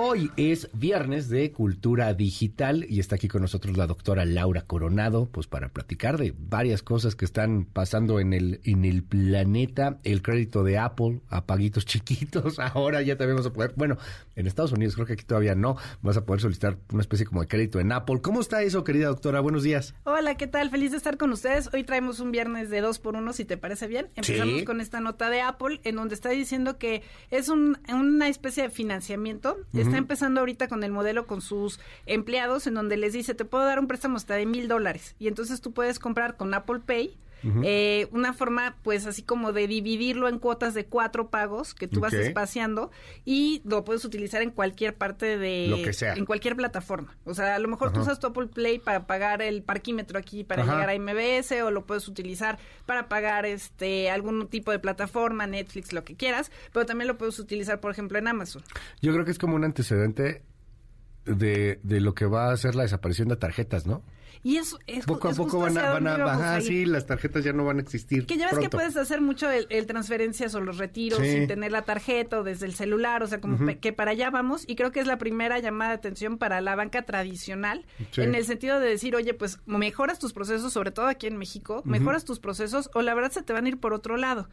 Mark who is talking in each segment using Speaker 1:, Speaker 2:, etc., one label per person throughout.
Speaker 1: Hoy es viernes de Cultura Digital y está aquí con nosotros la doctora Laura Coronado, pues para platicar de varias cosas que están pasando en el, en el planeta. El crédito de Apple a paguitos chiquitos, ahora ya también vamos a poder, bueno, en Estados Unidos creo que aquí todavía no, vas a poder solicitar una especie como de crédito en Apple. ¿Cómo está eso, querida doctora? Buenos días.
Speaker 2: Hola, ¿qué tal? Feliz de estar con ustedes. Hoy traemos un viernes de dos por uno, si te parece bien. Empezamos
Speaker 1: Sí.
Speaker 2: con esta nota de Apple, en donde está diciendo que es un, una especie de financiamiento. Está empezando ahorita con el modelo con sus empleados, en donde les dice, te puedo dar un préstamo hasta de mil dólares. Y entonces tú puedes comprar con Apple Pay. Eh, una forma pues así como de dividirlo en cuotas de cuatro pagos que tú vas espaciando y lo puedes utilizar en cualquier parte de
Speaker 1: Lo que sea.
Speaker 2: en cualquier plataforma o sea a lo mejor tú
Speaker 1: Ajá.
Speaker 2: usas tu Apple Play para pagar el parquímetro aquí para llegar a MBS o lo puedes utilizar para pagar este algún tipo de plataforma, Netflix, lo que quieras, pero también lo puedes utilizar, por ejemplo, en Amazon.
Speaker 1: Yo creo que es como un antecedente de, de lo que va a ser la desaparición de tarjetas, ¿no?
Speaker 2: Y eso es
Speaker 1: Poco a
Speaker 2: es
Speaker 1: poco van a, van a bajar, sí, las tarjetas ya no van a existir.
Speaker 2: Que ya ves que puedes hacer mucho el, el transferencias o los retiros
Speaker 1: Sí.
Speaker 2: sin tener la tarjeta o desde el celular, o sea, como que para allá vamos. Y creo que es la primera llamada de atención para la banca tradicional,
Speaker 1: Sí.
Speaker 2: en el sentido de decir, oye, pues mejoras tus procesos, sobre todo aquí en México, mejoras tus procesos o la verdad se te van a ir por otro lado.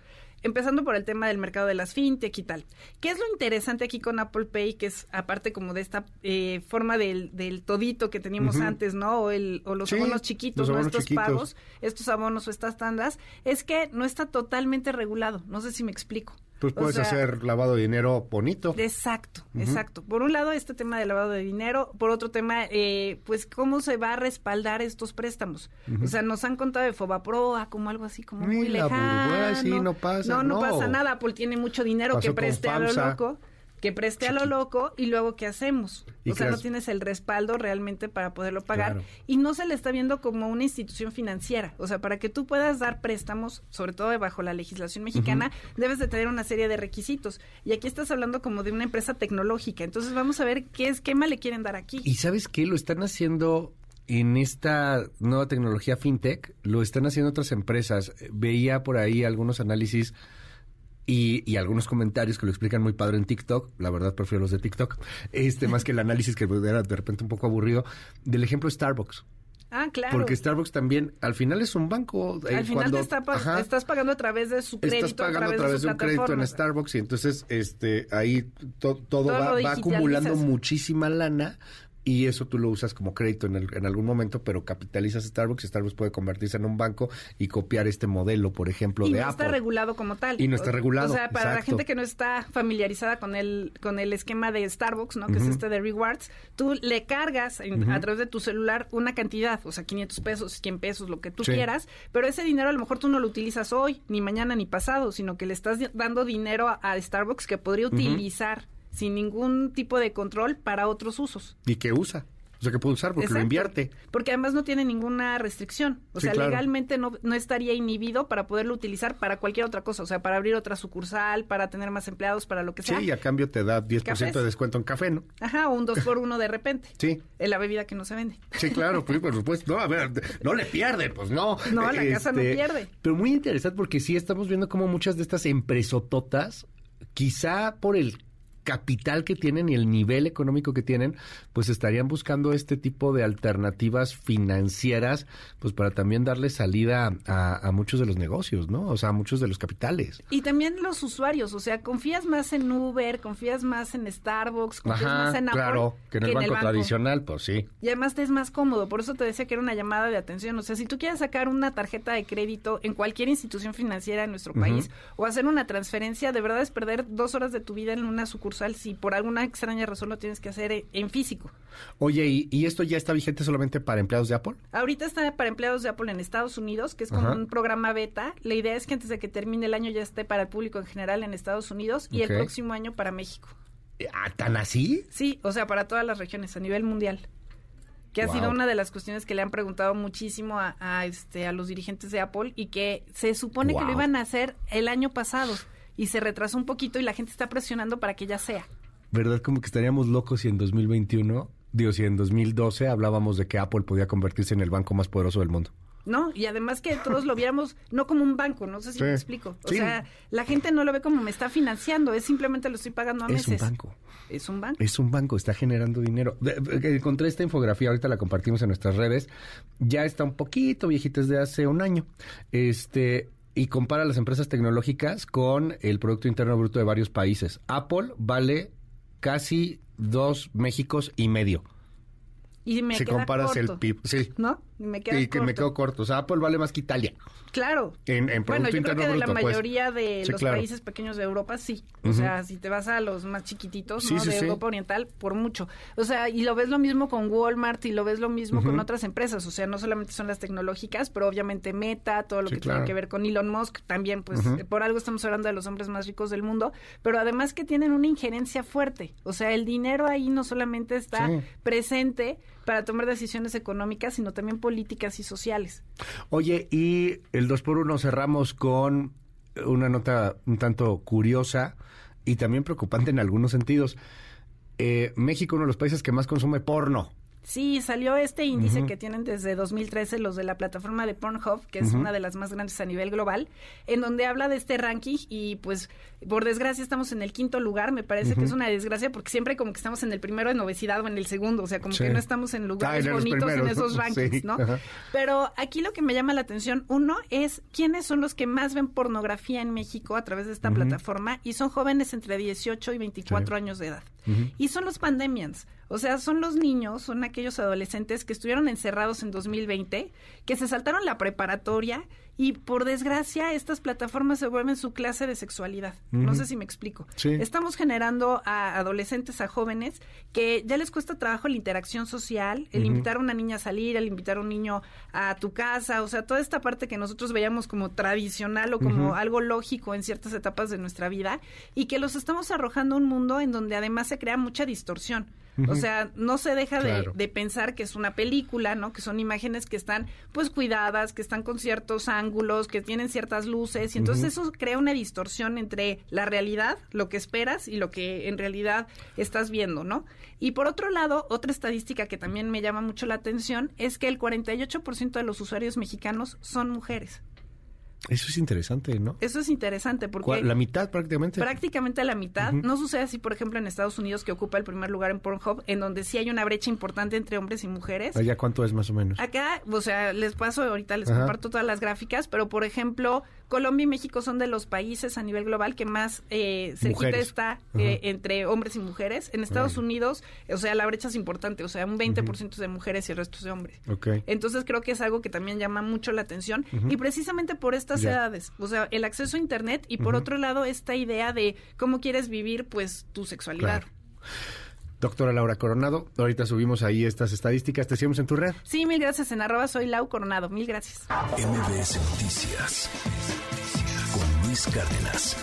Speaker 2: Empezando por el tema del mercado de las fintech y tal. ¿Qué es lo interesante aquí con Apple Pay? Que es aparte como de esta eh, forma del, del todito que teníamos antes, ¿no? O, el, o los
Speaker 1: Sí,
Speaker 2: abonos chiquitos,
Speaker 1: los
Speaker 2: ¿no? Estos
Speaker 1: chiquitos.
Speaker 2: pagos, estos abonos o estas tandas, es que no está totalmente regulado. No sé si me explico.
Speaker 1: Pues
Speaker 2: O
Speaker 1: puedes
Speaker 2: sea,
Speaker 1: hacer lavado de dinero bonito.
Speaker 2: Exacto, exacto. Por un lado, este tema de lavado de dinero. Por otro tema, eh, pues, ¿cómo se va a respaldar estos préstamos? O sea, nos han contado de Fobaproa como algo así como muy
Speaker 1: la
Speaker 2: lejano.
Speaker 1: burbuja, sí, no pasa,
Speaker 2: No, no,
Speaker 1: no.
Speaker 2: pasa nada. Apple tiene mucho dinero
Speaker 1: Pasó
Speaker 2: que preste a lo loco. Que preste a lo loco y luego ¿qué hacemos?
Speaker 1: Y
Speaker 2: O sea, no tienes el respaldo realmente para poderlo pagar
Speaker 1: Claro.
Speaker 2: y no se le está viendo como una institución financiera. O sea, para que tú puedas dar préstamos, sobre todo bajo la legislación mexicana, debes de tener una serie de requisitos. Y aquí estás hablando como de una empresa tecnológica. Entonces vamos a ver qué esquema le quieren dar aquí.
Speaker 1: Y sabes qué, lo están haciendo en esta nueva tecnología fintech, lo están haciendo otras empresas. Veía por ahí algunos análisis y, y algunos comentarios que lo explican muy padre en TikTok. La verdad prefiero los de TikTok, este más que el análisis que era de repente un poco aburrido del ejemplo de Starbucks.
Speaker 2: ah, claro.
Speaker 1: Porque Starbucks también, al final es un banco. eh,
Speaker 2: Al final
Speaker 1: cuando-
Speaker 2: te está pa-
Speaker 1: ajá.
Speaker 2: estás pagando a través de su crédito,
Speaker 1: Estás pagando a través de,
Speaker 2: su
Speaker 1: un crédito en. Starbucks y entonces este ahí to- todo,
Speaker 2: Todo
Speaker 1: va, acumulando muchísima lana y eso tú lo usas como crédito en, el- en algún momento, pero capitalizas Starbucks y Starbucks puede convertirse en un banco y copiar este modelo, por ejemplo,
Speaker 2: y
Speaker 1: de
Speaker 2: no
Speaker 1: Apple.
Speaker 2: está regulado como tal.
Speaker 1: Y no está regulado,
Speaker 2: O sea, para la gente que no está familiarizada con el con el esquema de Starbucks, ¿no? Que es este de rewards, tú le cargas en- a través de tu celular una cantidad, o sea, 500 pesos, 100 pesos, lo que tú
Speaker 1: Sí.
Speaker 2: quieras, pero ese dinero a lo mejor tú no lo utilizas hoy, ni mañana, ni pasado, sino que le estás dando dinero a, a Starbucks que podría utilizar sin ningún tipo de control para otros usos.
Speaker 1: ¿Y que usa? O sea, que puede usar porque lo invierte.
Speaker 2: Porque además no tiene ninguna restricción. O
Speaker 1: Sí,
Speaker 2: sea,
Speaker 1: claro.
Speaker 2: legalmente no, no estaría inhibido para poderlo utilizar para cualquier otra cosa. O sea, para abrir otra sucursal, para tener más empleados, para lo que sea.
Speaker 1: Sí, y a cambio te da 10%
Speaker 2: Cafés.
Speaker 1: de descuento en café, ¿no?
Speaker 2: Ajá, o un dos por uno de repente.
Speaker 1: Sí.
Speaker 2: En la bebida que no se vende.
Speaker 1: Sí, claro, pues, por supuesto. No, a ver, no le pierde, pues no. Este,
Speaker 2: No, la casa no pierde.
Speaker 1: Pero muy interesante porque sí estamos viendo como muchas de estas empresototas, quizá por el capital que tienen y el nivel económico que tienen, pues estarían buscando este tipo de alternativas financieras, pues para también darle salida a, a muchos de los negocios, ¿no? O sea, a muchos de los capitales.
Speaker 2: Y también los usuarios, o sea, confías más en Uber, confías más en Starbucks, confías
Speaker 1: Ajá,
Speaker 2: más en Apple
Speaker 1: claro, que en el banco tradicional, pues sí.
Speaker 2: Y además te es más cómodo, por eso te decía que era una llamada de atención. O sea, si tú quieres sacar una tarjeta de crédito en cualquier institución financiera en nuestro país o hacer una transferencia, de verdad es perder dos horas de tu vida en una sucursal si por alguna extraña razón lo tienes que hacer en- en físico.
Speaker 1: Oye, ¿y, y esto ya está vigente solamente para empleados de Apple?
Speaker 2: Ahorita está para empleados de Apple en Estados Unidos, que es como
Speaker 1: Ajá.
Speaker 2: un programa beta. La idea es que antes de que termine el año ya esté para el público en general en Estados Unidos y el próximo año para México.
Speaker 1: ¿Ah, ¿Tan así?
Speaker 2: Sí, o sea, para todas las regiones a nivel mundial. Que ha
Speaker 1: Wow.
Speaker 2: sido una de las cuestiones que le han preguntado muchísimo a, a, este, a los dirigentes de Apple y que se supone que lo iban a hacer el año pasado y se retrasó un poquito y la gente está presionando para que ya sea.
Speaker 1: ¿Verdad? Como que estaríamos locos si en 2021, digo, si en 2012 hablábamos de que Apple podía convertirse en el banco más poderoso del mundo.
Speaker 2: ¿no? Y además que todos lo viéramos no como un banco, no sé si
Speaker 1: Sí.
Speaker 2: me explico. O
Speaker 1: Sí.
Speaker 2: sea, la gente no lo ve como me está financiando, es simplemente lo estoy pagando a
Speaker 1: Es
Speaker 2: meses.
Speaker 1: un banco.
Speaker 2: Es un banco.
Speaker 1: Es un banco, está generando dinero. Encontré esta infografía, ahorita la compartimos en nuestras redes. Ya está un poquito viejita, es de hace un año. Este. Y compara las empresas tecnológicas con el Producto Interno Bruto de varios países. Apple vale casi dos Méxicos y medio.
Speaker 2: Y me
Speaker 1: si
Speaker 2: queda
Speaker 1: comparas
Speaker 2: corto,
Speaker 1: el PIB. Sí.
Speaker 2: ¿No? Y me queda
Speaker 1: Y que me quedo corto. O sea, Apple vale más que Italia.
Speaker 2: Claro.
Speaker 1: En, en
Speaker 2: Bueno,
Speaker 1: Producto
Speaker 2: yo creo que de la
Speaker 1: pues.
Speaker 2: mayoría de
Speaker 1: Sí,
Speaker 2: los
Speaker 1: claro.
Speaker 2: países pequeños de Europa, sí. O sea, si te vas a los más chiquititos,
Speaker 1: Sí,
Speaker 2: ¿no?
Speaker 1: sí,
Speaker 2: de. Europa Oriental, por mucho. O sea, y lo ves lo mismo con Walmart y lo ves lo mismo con otras empresas. O sea, no solamente son las tecnológicas, pero obviamente Meta, todo lo que
Speaker 1: claro.
Speaker 2: tiene que ver con Elon Musk, también, pues, por algo estamos hablando de los hombres más ricos del mundo, pero además que tienen una injerencia fuerte. O sea, el dinero ahí no solamente está presente para tomar decisiones económicas, sino también políticas y sociales.
Speaker 1: Oye, y el 2 por 1 cerramos con una nota un tanto curiosa y también preocupante en algunos sentidos. Eh, México, uno de los países que más consume porno.
Speaker 2: Sí, salió este índice que tienen desde 2013 los de la plataforma de Pornhub, que es una de las más grandes a nivel global, en donde habla de este ranking y pues por desgracia estamos en el quinto lugar, me parece que es una desgracia porque siempre como que estamos en el primero en obesidad o en el segundo, o sea, como
Speaker 1: Sí.
Speaker 2: que no estamos en lugares
Speaker 1: Ah,
Speaker 2: bonitos en esos rankings,
Speaker 1: Sí,
Speaker 2: ¿no? Pero aquí lo que me llama la atención, uno, es quiénes son los que más ven pornografía en México a través de esta plataforma y son jóvenes entre 18 y 24
Speaker 1: Sí.
Speaker 2: años de edad. Y son los pandemians. O sea, son los niños, son aquellos adolescentes que estuvieron encerrados en 2020, que se saltaron la preparatoria y por desgracia estas plataformas se vuelven su clase de sexualidad. No sé si me explico.
Speaker 1: Sí.
Speaker 2: Estamos generando a adolescentes, a jóvenes, que ya les cuesta trabajo la interacción social, el invitar a una niña a salir, el invitar a un niño a tu casa, o sea, toda esta parte que nosotros veíamos como tradicional o como algo lógico en ciertas etapas de nuestra vida y que los estamos arrojando a un mundo en donde además se crea mucha distorsión. O sea, no se deja de-
Speaker 1: Claro.
Speaker 2: de, pensar que es una película, ¿no? Que son imágenes que están pues cuidadas, que están con ciertos ángulos, que tienen ciertas luces y entonces eso crea una distorsión entre la realidad, lo que esperas y lo que en realidad estás viendo, ¿no? Y por otro lado, otra estadística que también me llama mucho la atención es que el 48% de los usuarios mexicanos son mujeres.
Speaker 1: Eso es interesante, ¿no?
Speaker 2: Eso es interesante porque
Speaker 1: ¿Cuál- La mitad prácticamente.
Speaker 2: prácticamente la mitad. No sucede así, por ejemplo, en Estados Unidos, que ocupa el primer lugar en Pornhub, en donde sí hay una brecha importante entre hombres y mujeres.
Speaker 1: ¿Allá cuánto es más o menos?
Speaker 2: Acá, o sea, les paso, ahorita les
Speaker 1: Ajá.
Speaker 2: comparto todas las gráficas, pero por ejemplo, Colombia y México son de los países a nivel global que más eh, cerquita está eh, entre hombres y mujeres. En Estados. Unidos, o sea, la brecha es importante, o sea, un 20% de mujeres y el resto es de hombres.
Speaker 1: Ok.
Speaker 2: Entonces creo que es algo que también llama mucho la atención y precisamente por estas edades, o sea, el acceso a internet y por otro lado esta idea de cómo quieres vivir pues tu sexualidad.
Speaker 1: Claro. Doctora Laura Coronado, ahorita subimos ahí estas estadísticas. Te seguimos en tu red.
Speaker 2: Sí, mil gracias en arroba soy Lau Coronado, mil gracias.
Speaker 3: MBS Noticias con Luis Cárdenas.